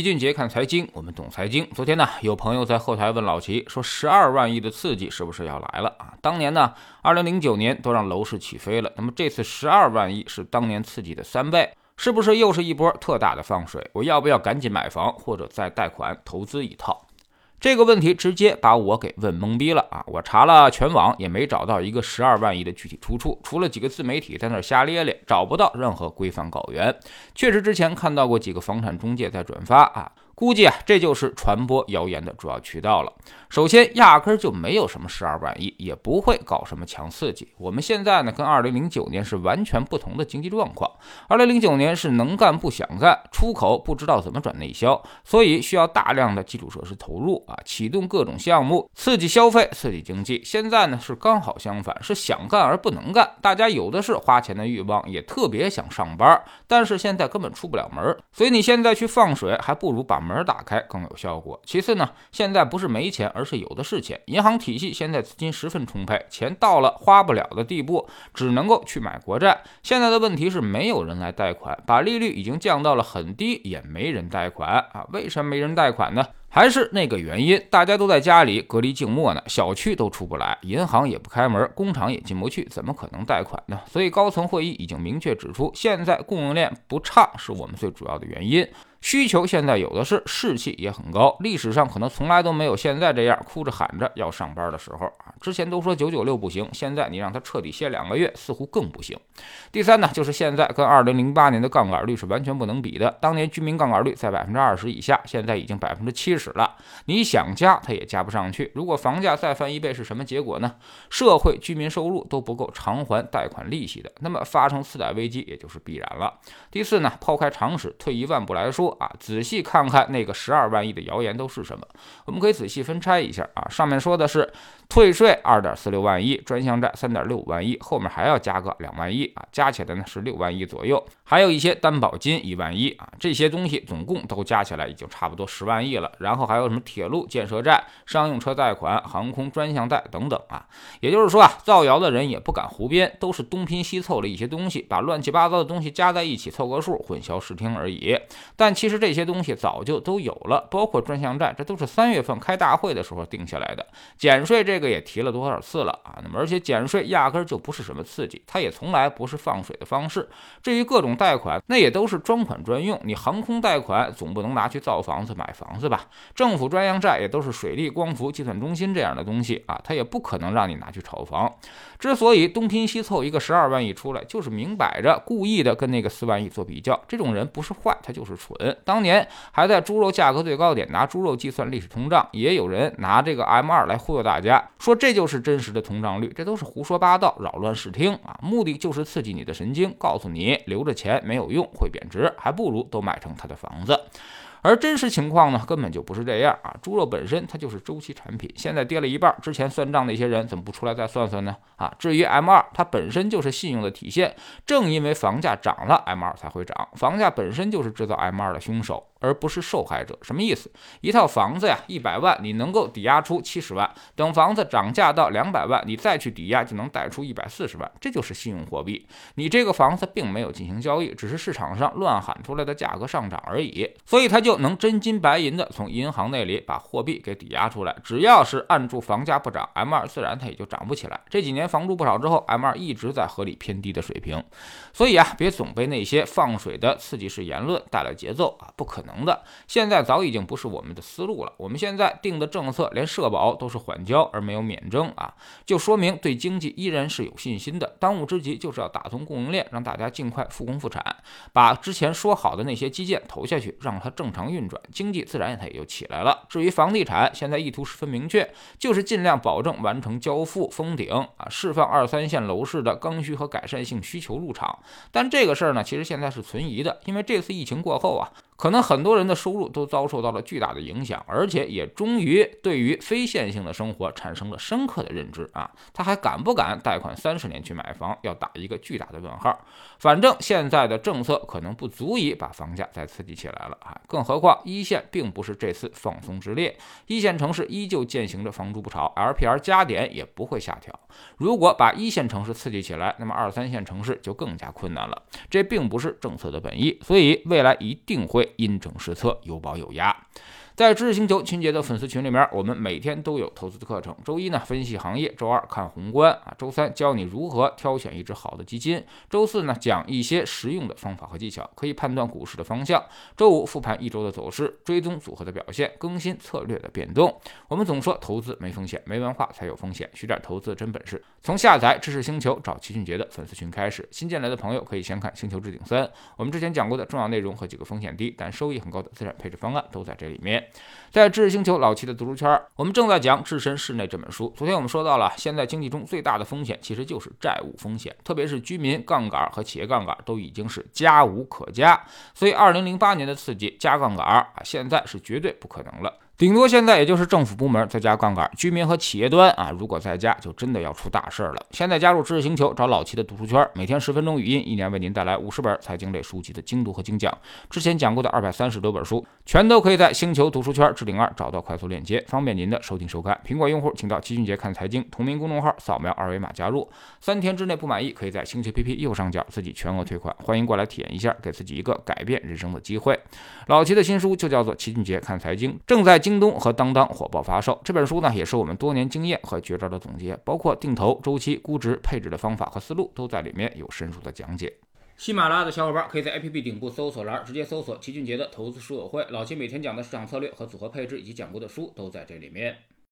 齐俊杰看财经，我们懂财经。昨天呢，有朋友在后台问老齐说：“十二万亿的刺激是不是要来了啊？”当年呢，二零零九年都让楼市起飞了，那么这次十二万亿是当年刺激的三倍，是不是又是一波特大的放水？我要不要赶紧买房，或者再贷款投资一套？这个问题直接把我给问懵逼了啊！我查了全网也没找到一个十二万亿的具体出处，除了几个自媒体在那瞎咧咧，找不到任何规范稿源。确实之前看到过几个房产中介在转发啊。估计啊，这就是传播谣言的主要渠道了。首先，压根儿就没有什么十二万亿，也不会搞什么强刺激。我们现在呢，跟二零零九年是完全不同的经济状况。二零零九年是能干不想干，出口不知道怎么转内销，所以需要大量的基础设施投入啊，启动各种项目，刺激消费，刺激经济。现在呢是刚好相反，是想干而不能干，大家有的是花钱的欲望，也特别想上班，但是现在根本出不了门，所以你现在去放水，还不如把门门。门打开更有效果。其次呢，现在不是没钱，而是有的是钱。银行体系现在资金十分充沛，钱到了花不了的地步，只能够去买国债。现在的问题是没有人来贷款，把利率已经降到了很低，也没人贷款啊？为什么没人贷款呢？还是那个原因，大家都在家里隔离静默呢，小区都出不来，银行也不开门，工厂也进不去，怎么可能贷款呢？所以高层会议已经明确指出，现在供应链不畅是我们最主要的原因。需求现在有的是，士气也很高，历史上可能从来都没有现在这样哭着喊着要上班的时候啊。之前都说九九六不行，现在你让他彻底歇两个月，似乎更不行。第三呢，就是现在跟二零零八年的杠杆率是完全不能比的。当年居民杠杆率在百分之二十以下，现在已经百分之七十了，你想加它也加不上去。如果房价再翻一倍，是什么结果呢？社会居民收入都不够偿还贷款利息的，那么发生次贷危机也就是必然了。第四呢，抛开常识，退一万步来说。啊，仔细看看那个十二万亿的谣言都是什么？我们可以仔细分拆一下啊。上面说的是退税二点四六万亿，专项债三点六万亿，后面还要加个两万亿啊，加起来呢是六万亿左右。还有一些担保金一万亿啊，这些东西总共都加起来已经差不多十万亿了。然后还有什么铁路建设债、商用车贷款、航空专项贷等等啊。也就是说啊，造谣的人也不敢胡编，都是东拼西凑了一些东西，把乱七八糟的东西加在一起凑个数，混淆视听而已。但其实这些东西早就都有了，包括专项债，这都是三月份开大会的时候定下来的。减税这个也提了多少次了啊？那么而且减税压根儿就不是什么刺激，它也从来不是放水的方式。至于各种贷款，那也都是专款专用。你航空贷款总不能拿去造房子买房子吧？政府专项债也都是水利、光伏、计算中心这样的东西啊，它也不可能让你拿去炒房。之所以东拼西凑一个十二万亿出来，就是明摆着故意的跟那个四万亿做比较。这种人不是坏，他就是蠢。当年。还在猪肉价格最高点拿猪肉计算历史通胀，也有人拿这个 M 二来忽悠大家，说这就是真实的通胀率，这都是胡说八道，扰乱视听啊！目的就是刺激你的神经，告诉你留着钱钱没有用，会贬值，还不如都买成他的房子。而真实情况呢，根本就不是这样啊！猪肉本身它就是周期产品，现在跌了一半，之前算账那些人怎么不出来再算算呢？啊，至于 M 二，它本身就是信用的体现，正因为房价涨了，M 二才会涨，房价本身就是制造 M 二的凶手。而不是受害者，什么意思？一套房子呀，一百万，你能够抵押出七十万，等房子涨价到两百万，你再去抵押就能贷出一百四十万，这就是信用货币。你这个房子并没有进行交易，只是市场上乱喊出来的价格上涨而已，所以它就能真金白银的从银行那里把货币给抵押出来。只要是按住房价不涨，M 二自然它也就涨不起来。这几年房住不少之后，M 二一直在合理偏低的水平。所以啊，别总被那些放水的刺激式言论带来节奏啊，不可。能的，现在早已经不是我们的思路了。我们现在定的政策，连社保都是缓交而没有免征啊，就说明对经济依然是有信心的。当务之急就是要打通供应链，让大家尽快复工复产，把之前说好的那些基建投下去，让它正常运转，经济自然它也就起来了。至于房地产，现在意图十分明确，就是尽量保证完成交付封顶啊，释放二三线楼市的刚需和改善性需求入场。但这个事儿呢，其实现在是存疑的，因为这次疫情过后啊。可能很多人的收入都遭受到了巨大的影响，而且也终于对于非线性的生活产生了深刻的认知啊！他还敢不敢贷款三十年去买房？要打一个巨大的问号。反正现在的政策可能不足以把房价再刺激起来了啊！更何况一线并不是这次放松之列，一线城市依旧践行着房住不炒，LPR 加点也不会下调。如果把一线城市刺激起来，那么二三线城市就更加困难了。这并不是政策的本意，所以未来一定会。因正施策，有保有压。在知识星球秦杰的粉丝群里面，我们每天都有投资的课程。周一呢分析行业，周二看宏观啊，周三教你如何挑选一只好的基金，周四呢讲一些实用的方法和技巧，可以判断股市的方向。周五复盘一周的走势，追踪组合的表现，更新策略的变动。我们总说投资没风险，没文化才有风险，学点投资真本事。从下载知识星球找齐俊杰的粉丝群开始，新进来的朋友可以先看《星球置顶三》，我们之前讲过的重要内容和几个风险低但收益很高的资产配置方案都在这里面。在知识星球老七的读书圈，我们正在讲《置身事内》这本书。昨天我们说到了，现在经济中最大的风险其实就是债务风险，特别是居民杠杆和企业杠杆都已经是加无可加，所以二零零八年的刺激加杠杆啊，现在是绝对不可能了。顶多现在也就是政府部门再加杠杆，居民和企业端啊，如果再加，就真的要出大事儿了。现在加入知识星球，找老齐的读书圈，每天十分钟语音，一年为您带来五十本财经类书籍的精读和精讲。之前讲过的二百三十多本书，全都可以在星球读书圈置顶二找到快速链接，方便您的收听收看。苹果用户请到齐俊杰看财经同名公众号，扫描二维码加入。三天之内不满意，可以在星球 APP 右上角自己全额退款。欢迎过来体验一下，给自己一个改变人生的机会。老齐的新书就叫做《齐俊杰看财经》，正在京东和当当。火爆发售这本书呢，也是我们多年经验和绝招的总结，包括定投、周期、估值、配置的方法和思路，都在里面有深入的讲解。喜马拉雅的小伙伴可以在 APP 顶部搜索栏直接搜索齐俊杰的投资书友会，老齐每天讲的市场策略和组合配置，以及讲过的书都在这里面。